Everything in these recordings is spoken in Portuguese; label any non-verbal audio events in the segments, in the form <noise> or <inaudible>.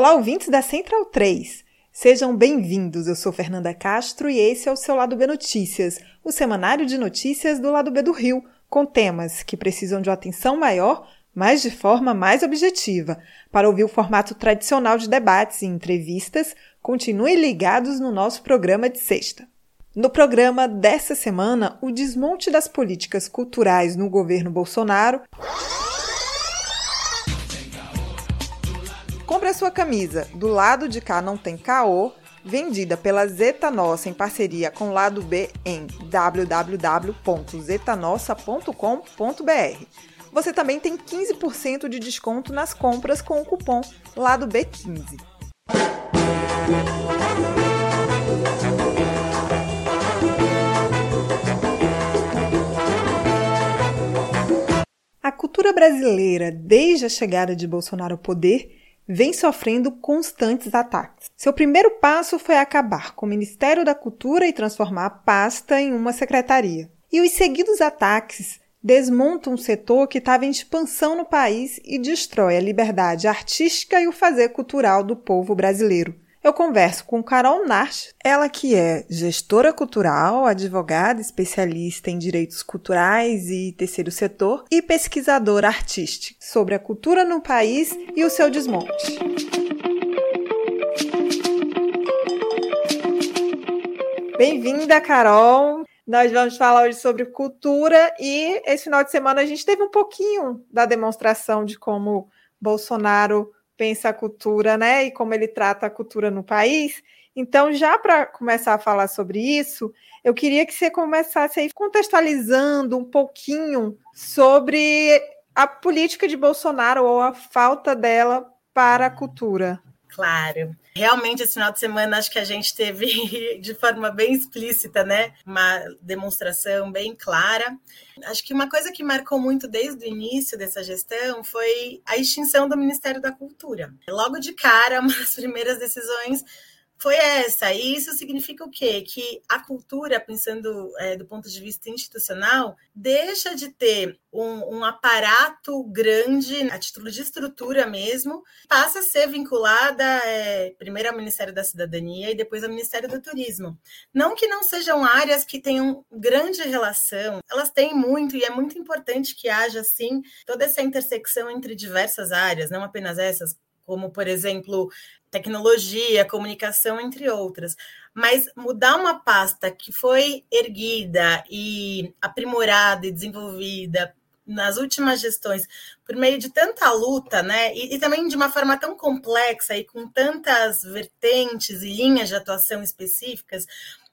Olá, ouvintes da Central 3. Sejam bem-vindos. Eu sou Fernanda Castro e esse é o seu Lado B Notícias, o semanário de notícias do Lado B do Rio, com temas que precisam de uma atenção maior, mas de forma mais objetiva. Para ouvir o formato tradicional de debates e entrevistas, continue ligados no nosso programa de sexta. No programa dessa semana, o desmonte das políticas culturais no governo Bolsonaro Compre a sua camisa Do Lado de Cá Não Tem Caô, vendida pela Zeta Nossa em parceria com o Lado B em www.zetanossa.com.br. Você também tem 15% de desconto nas compras com o cupom Lado B15. A cultura brasileira, desde a chegada de Bolsonaro ao poder, vem sofrendo constantes ataques. Seu primeiro passo foi acabar com o Ministério da Cultura e transformar a pasta em uma secretaria. E os seguidos ataques desmontam um setor que estava em expansão no país e destrói a liberdade artística e o fazer cultural do povo brasileiro. Eu converso com Carol Nart, ela que é gestora cultural, advogada especialista em direitos culturais e terceiro setor e pesquisadora artística sobre a cultura no país e o seu desmonte. Bem-vinda, Carol. Nós vamos falar hoje sobre cultura e esse final de semana a gente teve um pouquinho da demonstração de como Bolsonaro pensa a cultura, né? E como ele trata a cultura no país. Então, já para começar a falar sobre isso, eu queria que você começasse aí contextualizando um pouquinho sobre a política de Bolsonaro ou a falta dela para a cultura. Claro. Realmente, esse final de semana, acho que a gente teve <laughs> de forma bem explícita, né? Uma demonstração bem clara. Acho que uma coisa que marcou muito desde o início dessa gestão foi a extinção do Ministério da Cultura. Logo de cara, <laughs> uma das primeiras decisões foi essa. E isso significa o quê? Que a cultura, pensando é, do ponto de vista institucional, deixa de ter um, um, aparato grande, a título de estrutura mesmo, passa a ser vinculada é, primeiro ao Ministério da Cidadania e depois ao Ministério do Turismo. Não que não sejam áreas que tenham grande relação, elas têm muito e é muito importante que haja, sim, toda essa intersecção entre diversas áreas, não apenas essas, como, por exemplo, tecnologia, comunicação, entre outras. Mas mudar uma pasta que foi erguida e aprimorada e desenvolvida nas últimas gestões por meio de tanta luta, né? E, e, também de uma forma tão complexa e com tantas vertentes e linhas de atuação específicas,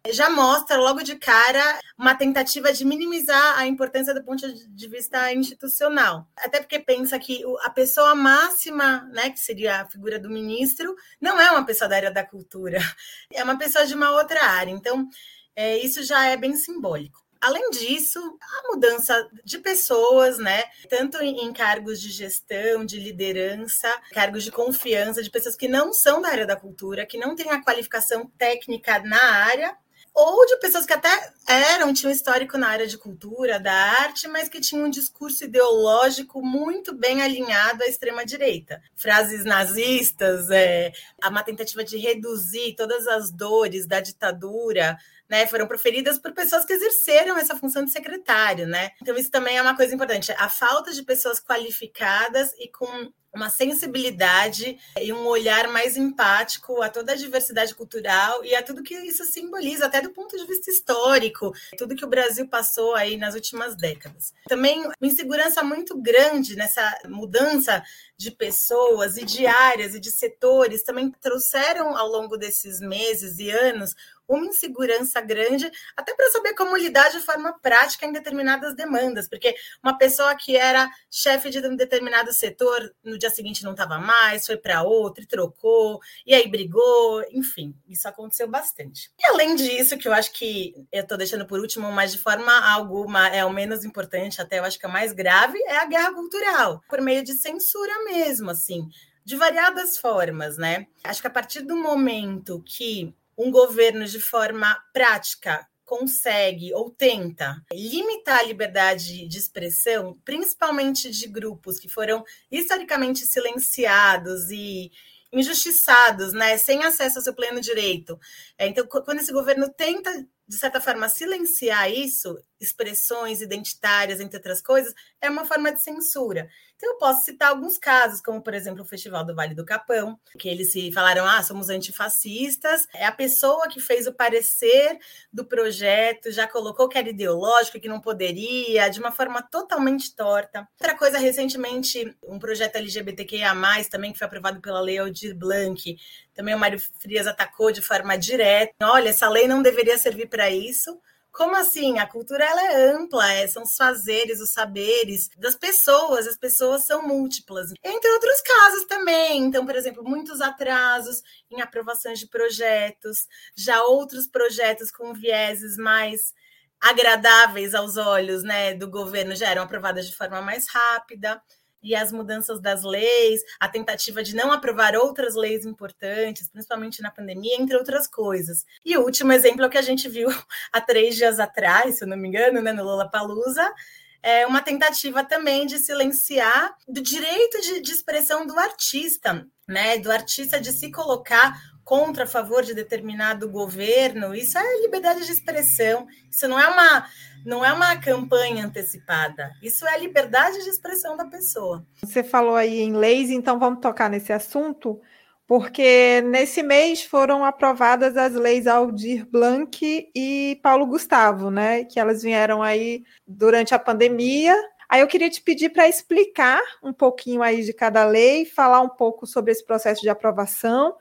já mostra logo de cara uma tentativa de minimizar a importância do ponto de vista institucional. Até porque pensa que a pessoa máxima, né, que seria a figura do ministro, não é uma pessoa da área da cultura, <laughs> é uma pessoa de uma outra área. Então, é, isso já é bem simbólico. Além disso, a mudança de pessoas, né? Tanto em cargos de gestão, de liderança, cargos de confiança, de pessoas que não são da área da cultura, que não têm a qualificação técnica na área, ou de pessoas que até eram, tinham histórico na área de cultura, da arte, mas que tinham um discurso ideológico muito bem alinhado à extrema-direita. Frases nazistas, é, uma tentativa de reduzir todas as dores da ditadura, né, foram proferidas por pessoas que exerceram essa função de secretário, né? Então isso também é uma coisa importante. A falta de pessoas qualificadas e com uma sensibilidade e um olhar mais empático a toda a diversidade cultural e a tudo que isso simboliza, até do ponto de vista histórico, tudo que o Brasil passou aí nas últimas décadas. Também uma insegurança muito grande nessa mudança de pessoas e de áreas e de setores também trouxeram ao longo desses meses e anos uma insegurança grande, até para saber como lidar de forma prática em determinadas demandas, porque uma pessoa que era chefe de um determinado setor, no dia seguinte não estava mais, foi para outro e trocou, e aí brigou, enfim, isso aconteceu bastante. E além disso, que eu acho que eu estou deixando por último, mas de forma alguma é o menos importante, até eu acho que é mais grave, é a guerra cultural, por meio de censura mesmo, assim de variadas formas, né? Acho que a partir do momento que um governo, de forma prática, consegue ou tenta limitar a liberdade de expressão, principalmente de grupos que foram historicamente silenciados e injustiçados, né, sem acesso ao seu pleno direito. É, então, quando esse governo tenta de certa forma, silenciar isso, expressões identitárias, entre outras coisas, é uma forma de censura. Então, eu posso citar alguns casos, como, por exemplo, o Festival do Vale do Capão, que eles se falaram, ah, somos antifascistas. É a pessoa que fez o parecer do projeto, já colocou que era ideológico, que não poderia, de uma forma totalmente torta. Outra coisa, recentemente, um projeto LGBTQIA+, também, que foi aprovado pela Lei Aldir Blanc, também o Mário Frias atacou de forma direta. Olha, essa lei não deveria servir para isso. Como assim? A cultura ela é ampla, é, são os fazeres, os saberes das pessoas, as pessoas são múltiplas. Entre outros casos também. Então, por exemplo, muitos atrasos em aprovações de projetos, já outros projetos com vieses mais agradáveis aos olhos né, do governo já eram aprovadas de forma mais rápida e as mudanças das leis, a tentativa de não aprovar outras leis importantes, principalmente na pandemia, entre outras coisas. E o último exemplo é o que a gente viu <laughs> há três dias atrás, se eu não me engano, né, no Lola Palusa, é uma tentativa também de silenciar do direito de, de expressão do artista, né, do artista de se colocar contra, a favor de determinado governo, isso é liberdade de expressão. Isso não é uma não é uma campanha antecipada. Isso é a liberdade de expressão da pessoa. Você falou aí em leis, então vamos tocar nesse assunto, porque nesse mês foram aprovadas as leis Aldir Blanc e Paulo Gustavo, né? Que elas vieram aí durante a pandemia. Aí eu queria te pedir para explicar um pouquinho aí de cada lei, falar um pouco sobre esse processo de aprovação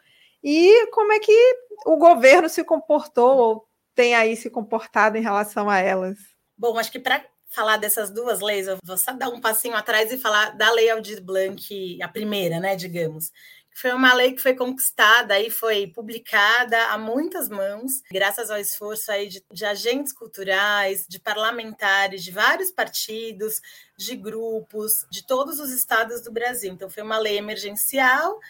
e como é que o governo se comportou ou tem aí se comportado em relação a elas. Bom, acho que para falar dessas duas leis, eu vou só dar um passinho atrás e falar da Lei Aldir Blanc, a primeira, né, digamos. Foi uma lei que foi conquistada e foi publicada a muitas mãos, graças ao esforço aí de, de agentes culturais, de parlamentares, de vários partidos, de grupos, de todos os estados do Brasil. Então, foi uma lei emergencial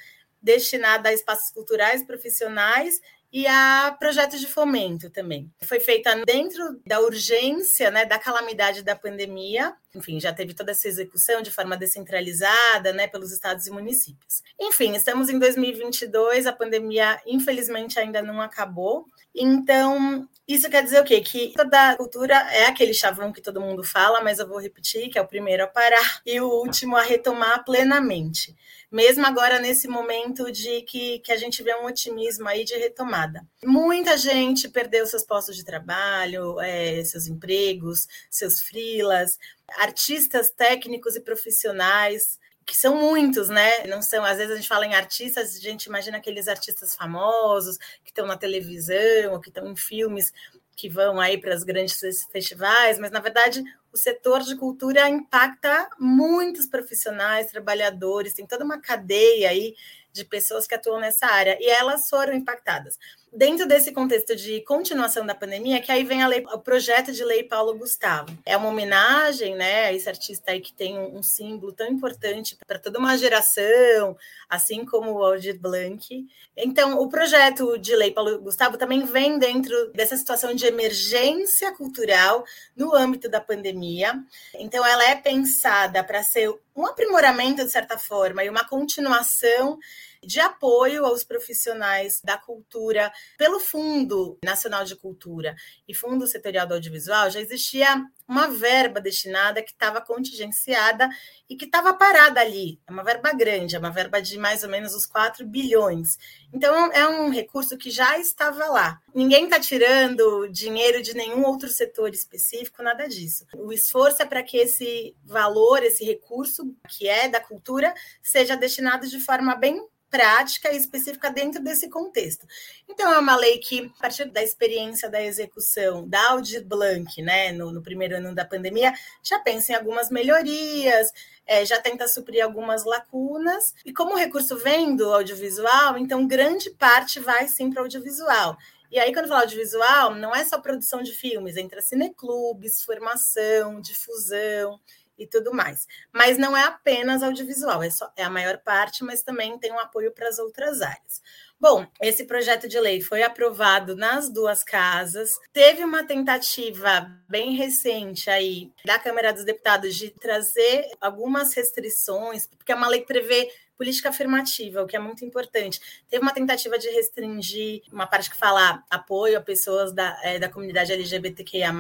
destinada a espaços culturais profissionais e a projetos de fomento também. Foi feita dentro da urgência, né, da calamidade da pandemia. Enfim, já teve toda essa execução de forma descentralizada, né, pelos estados e municípios. Enfim, estamos em 2022, a pandemia infelizmente ainda não acabou. Então, isso quer dizer o quê? Que toda cultura é aquele chavão que todo mundo fala, mas eu vou repetir, que é o primeiro a parar e o último a retomar plenamente mesmo agora nesse momento de que, que a gente vê um otimismo aí de retomada. Muita gente perdeu seus postos de trabalho, é, seus empregos, seus frilas, artistas técnicos e profissionais que são muitos, né? Não são, às vezes a gente fala em artistas, a gente imagina aqueles artistas famosos que estão na televisão ou que estão em filmes que vão aí para os grandes festivais, mas na verdade o setor de cultura impacta muitos profissionais, trabalhadores, tem toda uma cadeia aí de pessoas que atuam nessa área e elas foram impactadas. Dentro desse contexto de continuação da pandemia, que aí vem lei, o projeto de lei Paulo Gustavo. É uma homenagem, né, a esse artista aí que tem um, um símbolo tão importante para toda uma geração, assim como o Aldir Blanc. Então, o projeto de lei Paulo Gustavo também vem dentro dessa situação de emergência cultural no âmbito da pandemia. Então, ela é pensada para ser um aprimoramento, de certa forma, e uma continuação de apoio aos profissionais da cultura pelo Fundo Nacional de Cultura e Fundo Setorial do Audiovisual, já existia uma verba destinada que estava contingenciada e que estava parada ali. É uma verba grande, é uma verba de mais ou menos os 4 bilhões. Então, é um recurso que já estava lá. Ninguém está tirando dinheiro de nenhum outro setor específico, nada disso. O esforço é para que esse valor, esse recurso que é da cultura, seja destinado de forma bem prática e específica dentro desse contexto. Então, é uma lei que, a partir da experiência da execução da Aldir Blanc, né, no, no primeiro ano da pandemia, já pensa em algumas melhorias, é, já tenta suprir algumas lacunas. E como o recurso vem do audiovisual, então grande parte vai sim para o audiovisual. E aí, quando fala audiovisual, não é só produção de filmes, entra cineclubes, formação, difusão e tudo mais. Mas não é apenas audiovisual, é, só, é a maior parte, mas também tem um apoio para as outras áreas. Bom, esse projeto de lei foi aprovado nas duas casas. Teve uma tentativa bem recente aí da Câmara dos Deputados de trazer algumas restrições, porque é uma lei que prevê política afirmativa, o que é muito importante. Teve uma tentativa de restringir uma parte que fala apoio a pessoas da, é, da comunidade LGBTQIA,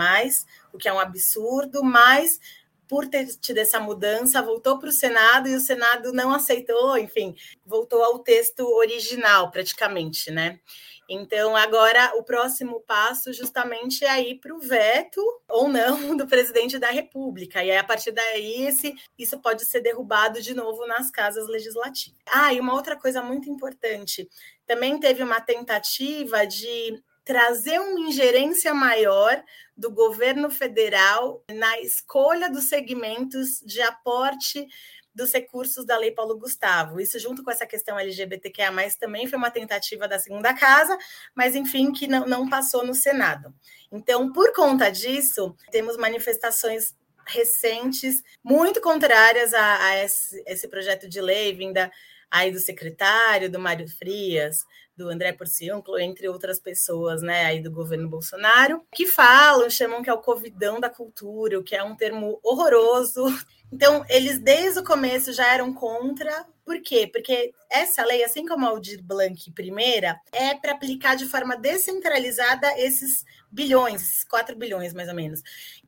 o que é um absurdo, mas por ter tido essa mudança, voltou para o Senado e o Senado não aceitou, enfim, voltou ao texto original, praticamente, né? Então, agora o próximo passo justamente é ir para o veto ou não <laughs> do presidente da República. E aí, a partir daí, esse, isso pode ser derrubado de novo nas casas legislativas. Ah, e uma outra coisa muito importante: também teve uma tentativa de trazer uma ingerência maior do governo federal na escolha dos segmentos de aporte dos recursos da Lei Paulo Gustavo. Isso, junto com essa questão LGBTQIA, também foi uma tentativa da segunda casa, mas enfim, que não, não passou no Senado. Então, por conta disso, temos manifestações recentes muito contrárias a, a esse, esse projeto de lei vinda aí do secretário, do Mário Frias, do André Porciúncula, entre outras pessoas, né, aí do governo Bolsonaro, que falam, chamam que é o covidão da cultura, o que é um termo horroroso. Então, eles desde o começo já eram contra. Por quê? Porque essa lei, assim como a Aldir Blanc primeira, é para aplicar de forma descentralizada esses bilhões, 4 bilhões mais ou menos.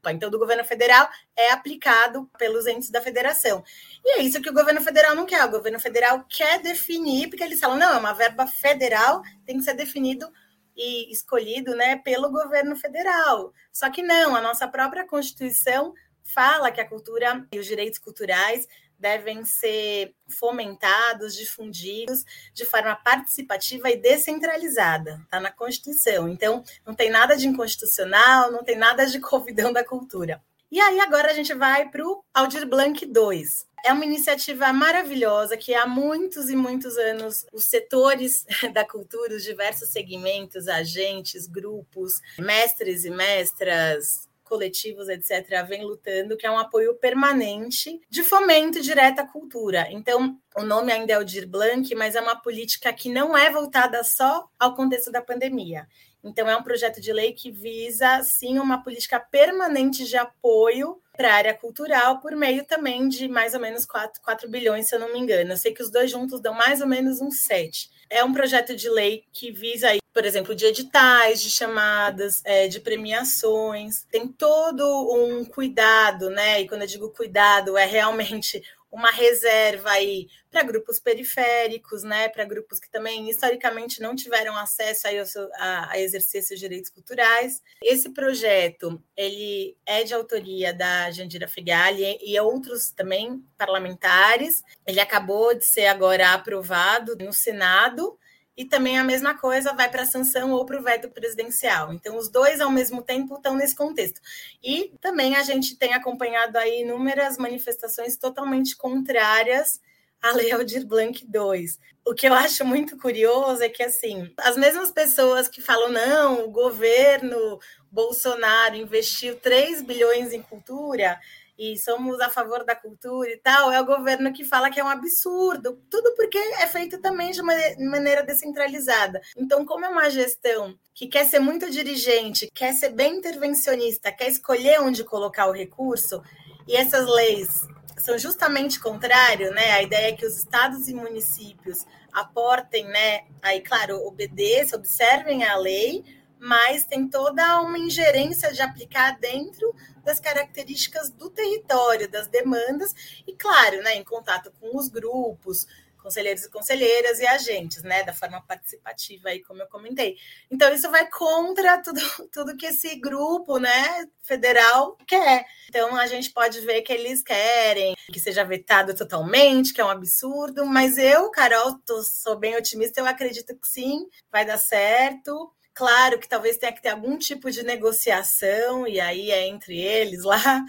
Então, do governo federal é aplicado pelos entes da federação. E é isso que o governo federal não quer. O governo federal quer definir, porque eles falam, não, é uma verba federal, tem que ser definido e escolhido né, pelo governo federal. Só que não, a nossa própria Constituição fala que a cultura e os direitos culturais devem ser fomentados, difundidos de forma participativa e descentralizada. Está na Constituição. Então, não tem nada de inconstitucional, não tem nada de convidão da cultura. E aí, agora a gente vai para o Aldir Blanc 2. É uma iniciativa maravilhosa que há muitos e muitos anos os setores <laughs> da cultura, os diversos segmentos, agentes, grupos, mestres e mestras, coletivos, etc., vem lutando, que é um apoio permanente de fomento direto à cultura. Então, o nome ainda é o Dir Blanc, mas é uma política que não é voltada só ao contexto da pandemia. Então, é um projeto de lei que visa, sim, uma política permanente de apoio para a área cultural, por meio também de mais ou menos 4, 4 bilhões, se eu não me engano. Eu sei que os dois juntos dão mais ou menos uns 7. É um projeto de lei que visa, por exemplo, de editais, de chamadas, é, de premiações. Tem todo um cuidado, né? E quando eu digo cuidado, é realmente uma reserva aí para grupos periféricos, né, para grupos que também historicamente não tiveram acesso aí a, a, exercer seus direitos culturais. Esse projeto ele é de autoria da Jandira Figali e outros também parlamentares. Ele acabou de ser agora aprovado no Senado e também a mesma coisa vai para a sanção ou para o veto presidencial. Então, os dois, ao mesmo tempo, estão nesse contexto. E também a gente tem acompanhado aí inúmeras manifestações totalmente contrárias à Lei Aldir Blanc II. O que eu acho muito curioso é que, assim, as mesmas pessoas que falam, não, o governo Bolsonaro investiu 3 bilhões em cultura, e somos a favor da cultura e tal, é o governo que fala que é um absurdo. Tudo porque é feito também de maneira descentralizada. Então, como é uma gestão que quer ser muito dirigente, quer ser bem intervencionista, quer escolher onde colocar o recurso, e essas leis são justamente contrário, né? A ideia é que os estados e municípios aportem, né? Aí, claro, obedeçam, observem a lei, mas tem toda uma ingerência de aplicar dentro das características do território, das demandas, e claro, né, em contato com os grupos, conselheiros e conselheiras e agentes, né, da forma participativa aí, como eu comentei. Então isso vai contra tudo, <laughs> tudo que esse grupo, né, federal quer. Então a gente pode ver que eles querem que seja vetado totalmente, que é um absurdo, mas eu, Carol, tô, sou bem otimista, eu acredito que sim, vai dar certo. Claro que talvez tenha que ter algum tipo de negociação, e aí é entre eles lá,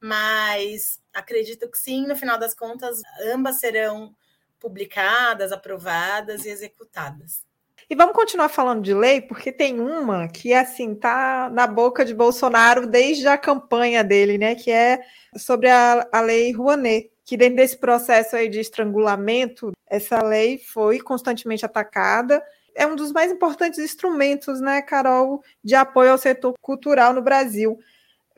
mas acredito que sim, no final das contas, ambas serão publicadas, aprovadas e executadas. E vamos continuar falando de lei, porque tem uma que assim tá na boca de Bolsonaro desde a campanha dele, né? Que é sobre a, a lei Rouanet, que dentro desse processo aí de estrangulamento, essa lei foi constantemente atacada é um dos mais importantes instrumentos, né, Carol, de apoio ao setor cultural no Brasil.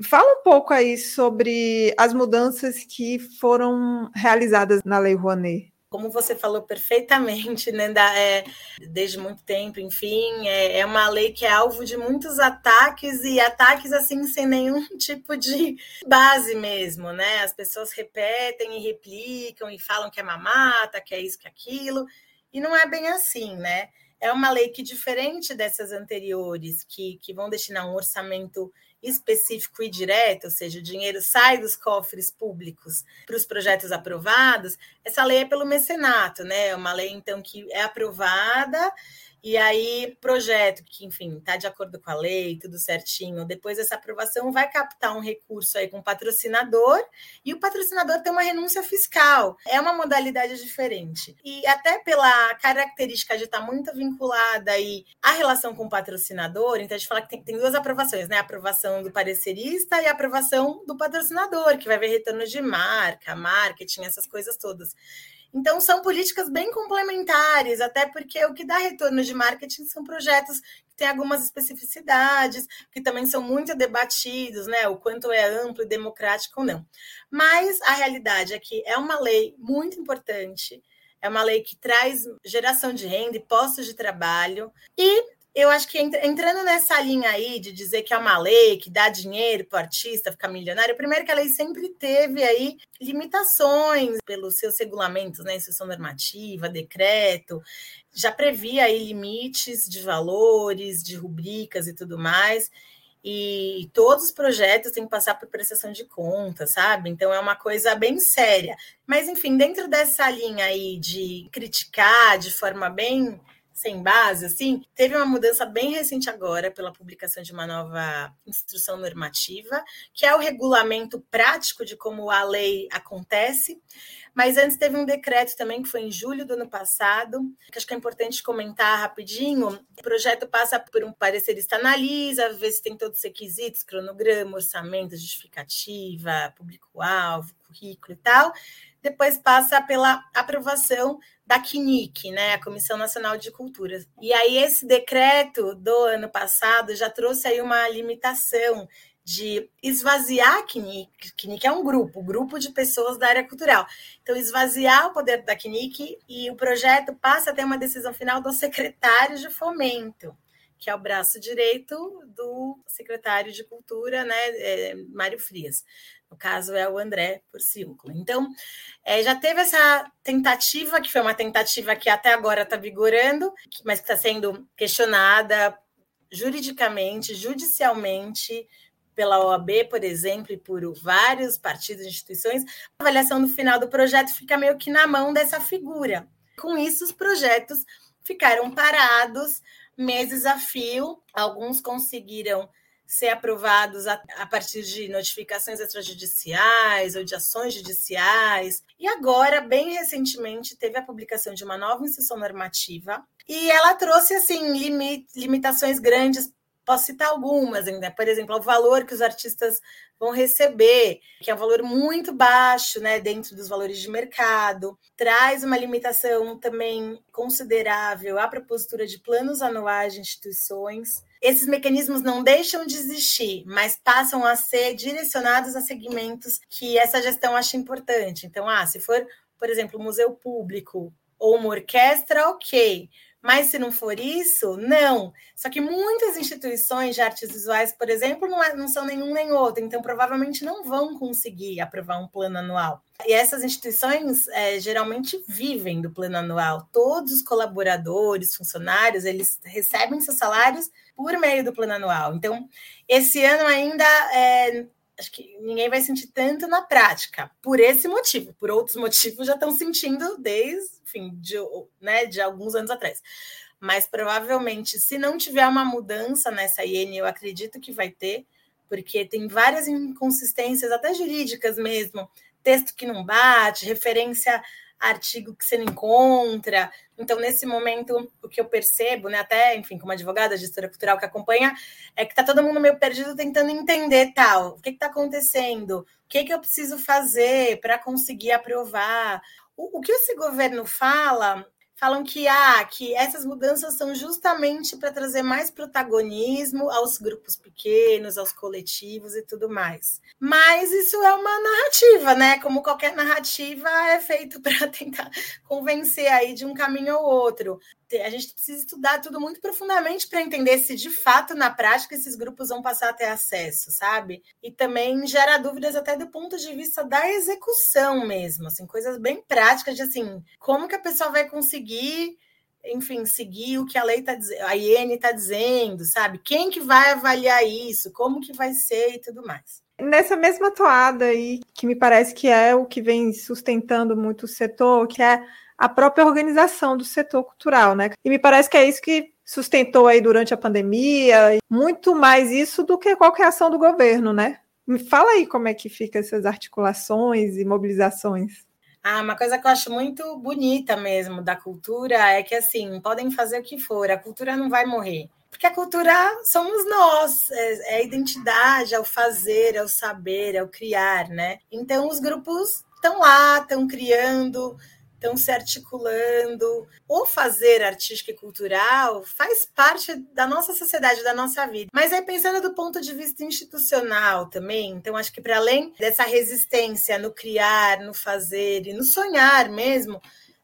Fala um pouco aí sobre as mudanças que foram realizadas na Lei Rouanet. Como você falou perfeitamente, né, da, é, desde muito tempo, enfim, é, é, uma lei que é alvo de muitos ataques e ataques assim sem nenhum <laughs> tipo de base mesmo, né? As pessoas repetem e replicam e falam que é mamata, que é isso, que é aquilo, e não é bem assim, né? É uma lei que, diferente dessas anteriores, que, que vão destinar um orçamento específico e direto, ou seja, o dinheiro sai dos cofres públicos para os projetos aprovados, essa lei é pelo mecenato, né? É uma lei, então, que é aprovada e aí, projeto que, enfim, está de acordo com a lei, tudo certinho, depois dessa aprovação, vai captar um recurso aí com o patrocinador, e o patrocinador tem uma renúncia fiscal. É uma modalidade diferente. E até pela característica de estar tá muito vinculada aí à relação com o patrocinador, então a gente fala que tem, tem duas aprovações, né? A aprovação do parecerista e a aprovação do patrocinador, que vai ver retorno de marca, marketing, essas coisas todas. Então, são políticas bem complementares, até porque o que dá retorno de marketing são projetos que têm algumas especificidades, que também são muito debatidos, né? O quanto é amplo e democrático ou não. Mas a realidade é que é uma lei muito importante, é uma lei que traz geração de renda e postos de trabalho, e eu acho que entrando nessa linha aí de dizer que é uma lei que dá dinheiro para o artista ficar milionário, primeiro que a lei sempre teve aí limitações pelos seus regulamentos, né, instrução normativa, decreto, já previa aí limites de valores, de rubricas e tudo mais. E todos os projetos têm que passar por prestação de contas, sabe? Então é uma coisa bem séria. Mas, enfim, dentro dessa linha aí de criticar de forma bem sem base, assim, teve uma mudança bem recente agora pela publicação de uma nova instrução normativa, que é o regulamento prático de como a lei acontece. Mas antes teve um decreto também que foi em julho do ano passado, que acho que é importante comentar rapidinho. O projeto passa por um parecerista analisa, vê se tem todos os requisitos, cronograma, orçamento, justificativa, público-alvo, currículo e tal. Depois passa pela aprovação da CNIC, né, a Comissão Nacional de Cultura. E aí esse decreto do ano passado já trouxe aí uma limitação de esvaziar a CNIC. CNIC é um grupo, grupo de pessoas da área cultural. Então, esvaziar o poder da CNIC e o projeto passa a ter uma decisão final do secretário de fomento, que é o braço direito do secretário de Cultura, né, é, Mário Frias. No caso, é o André Porciúncula. Então, é, já teve essa tentativa, que foi uma tentativa que até agora está vigorando, mas que está sendo questionada juridicamente, judicialmente, pela OAB, por exemplo, e por vários partidos e instituições, a avaliação no final do projeto fica meio que na mão dessa figura. Com isso, os projetos ficaram parados meses a fio, alguns conseguiram ser aprovados a, a, partir de notificações extrajudiciais ou de ações judiciais. E agora, bem recentemente, teve a publicação de uma nova instrução normativa e ela trouxe assim limit, limitações grandes. Posso citar algumas ainda, por exemplo, o valor que os artistas vão receber, que é um valor muito baixo, né, dentro dos valores de mercado, traz uma limitação também considerável à propositura de planos anuais de instituições esses mecanismos não deixam de existir, mas passam a ser direcionados a segmentos que essa gestão acha importante. Então, ah, se for, por exemplo, museu público, ou uma orquestra, ok. Mas se não for isso, não. Só que muitas instituições de artes visuais, por exemplo, não, é, não, são nenhum nem outro, então provavelmente não vão conseguir aprovar um plano anual. E essas instituições é, geralmente vivem do plano anual. Todos os colaboradores, funcionários, eles recebem seus salários por meio do plano anual. Então, esse ano ainda é, acho que ninguém vai sentir tanto na prática, por esse motivo. Por outros motivos já estão sentindo desde, enfim, de, né, de alguns anos atrás. Mas provavelmente, se não tiver uma mudança nessa IN, eu acredito que vai ter, porque tem várias inconsistências, até jurídicas mesmo, texto que não bate, referência artigo que você não encontra. Então, nesse momento, o que eu percebo, né, até, enfim, como advogada de história cultural que acompanha, é que está todo mundo meio perdido tentando entender tal, o que está acontecendo, o que, que eu preciso fazer para conseguir aprovar. O, o que esse governo fala falam que ah, que essas mudanças são justamente para trazer mais protagonismo aos grupos pequenos, aos coletivos e tudo mais. Mas isso é uma narrativa, né? Como qualquer narrativa é feito <laughs> para tentar convencer aí de um caminho ou outro a gente precisa estudar tudo muito profundamente para entender se de fato na prática esses grupos vão passar a ter acesso, sabe? E também gera dúvidas até do ponto de vista da execução mesmo, assim, coisas bem práticas de assim, como que a pessoa vai conseguir enfim, seguir o que a lei está dizendo, a IN está dizendo, sabe? Quem que vai avaliar isso? Como que vai ser e tudo mais. Nessa mesma toada aí, que me parece que é o que vem sustentando muito o setor, que é a própria organização do setor cultural, né? E me parece que é isso que sustentou aí durante a pandemia, muito mais isso do que qualquer ação do governo, né? Me fala aí como é que fica essas articulações e mobilizações. Ah, uma coisa que eu acho muito bonita mesmo da cultura é que assim, podem fazer o que for, a cultura não vai morrer. Porque a cultura somos nós, é, é a identidade, é o fazer, é o saber, é o criar, né? Então os grupos estão lá, estão criando, estão se articulando. O fazer artístico e cultural faz parte da nossa sociedade, da nossa vida. Mas aí pensando do ponto de vista institucional também, então acho que para além dessa resistência no criar, no fazer e no sonhar mesmo,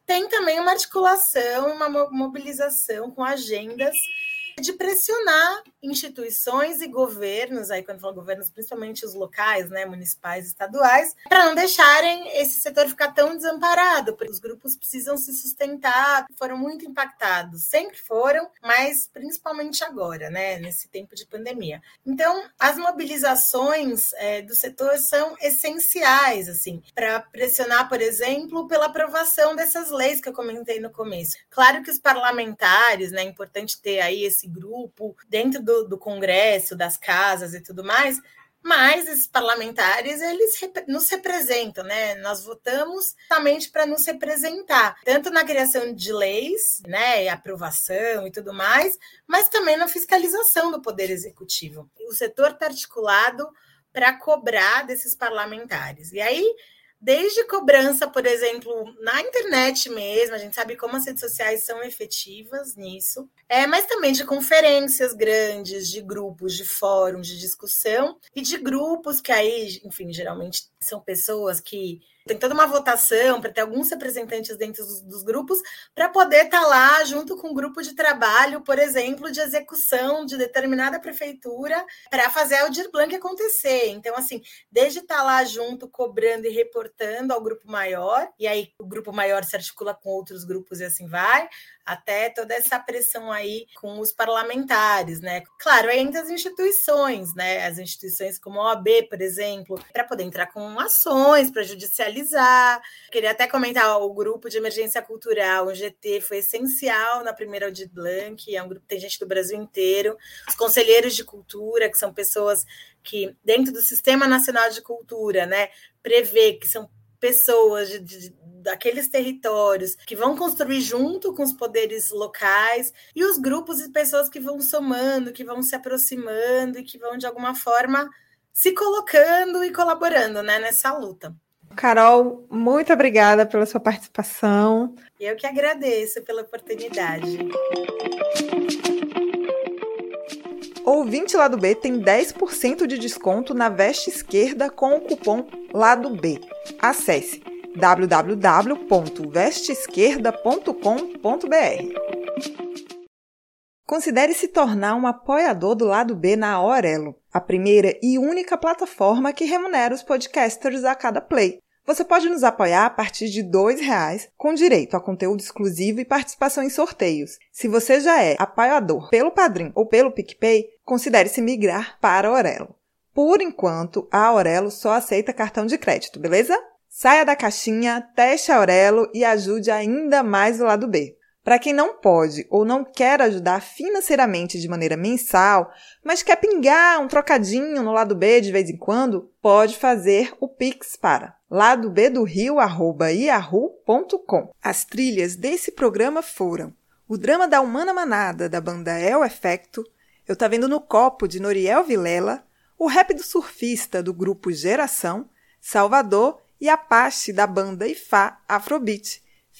tem também uma articulação, uma mobilização com agendas de pressionar instituições e governos, aí quando falo governos, principalmente os locais, né, municipais, estaduais, para não deixarem esse setor ficar tão desamparado, porque os grupos precisam se sustentar, foram muito impactados, sempre foram, mas principalmente agora, né, nesse tempo de pandemia. Então, as mobilizações é, do setor são essenciais, assim, para pressionar, por exemplo, pela aprovação dessas leis que eu comentei no começo. Claro que os parlamentares, né, é importante ter aí esse grupo dentro do, do Congresso, das casas e tudo mais, mas esses parlamentares eles nos representam, né? Nós votamos somente para nos representar, tanto na criação de leis, né, e aprovação e tudo mais, mas também na fiscalização do poder executivo. O setor está articulado para cobrar desses parlamentares. E aí desde cobrança, por exemplo, na internet mesmo, a gente sabe como as redes sociais são efetivas nisso, é, mas também de conferências grandes, de grupos, de fóruns de discussão e de grupos que aí, enfim, geralmente são pessoas que tem toda uma votação para ter alguns representantes dentro dos, dos grupos para poder estar tá lá junto com um grupo de trabalho, por exemplo, de execução de determinada prefeitura para fazer a Aldir Blanc acontecer. Então, assim, desde estar tá lá junto, cobrando e reportando ao grupo maior, e aí o grupo maior se articula com outros grupos e assim vai, até toda essa pressão aí com os parlamentares, né? Claro, ainda as instituições, né? As instituições como a OAB, por exemplo, para poder entrar com ações para judicializar. Queria até comentar o grupo de emergência cultural, o GT, foi essencial na primeira Audit Blanc, é um grupo que tem gente do Brasil inteiro. Os conselheiros de cultura, que são pessoas que, dentro do Sistema Nacional de Cultura, né, prevê que são pessoas de, de daqueles territórios que vão construir junto com os poderes locais e os grupos e pessoas que vão somando, que vão se aproximando e que vão de alguma forma se colocando e colaborando né, nessa luta. Carol, muito obrigada pela sua participação. Eu que agradeço pela oportunidade. Ouvinte Lado B tem 10% de desconto na veste esquerda com o cupom Lado B. Acesse www.vesteesquerda.com.br. Considere se tornar um apoiador do lado B na Aurelo, a primeira e única plataforma que remunera os podcasters a cada play. Você pode nos apoiar a partir de R$ reais, com direito a conteúdo exclusivo e participação em sorteios. Se você já é apoiador pelo Padrim ou pelo PicPay, considere se migrar para a Aurelo. Por enquanto, a Aurelo só aceita cartão de crédito, beleza? Saia da caixinha, teste a Aurelo e ajude ainda mais o lado B. Para quem não pode ou não quer ajudar financeiramente de maneira mensal, mas quer pingar um trocadinho no lado B de vez em quando, pode fazer o Pix para ladobdorio@yahoo.com. As trilhas desse programa foram o drama da Humana Manada da banda El Efecto, Eu tá vendo no copo de Noriel Vilela, o rap do surfista do grupo Geração, Salvador e Apache da banda Ifá Afrobeat.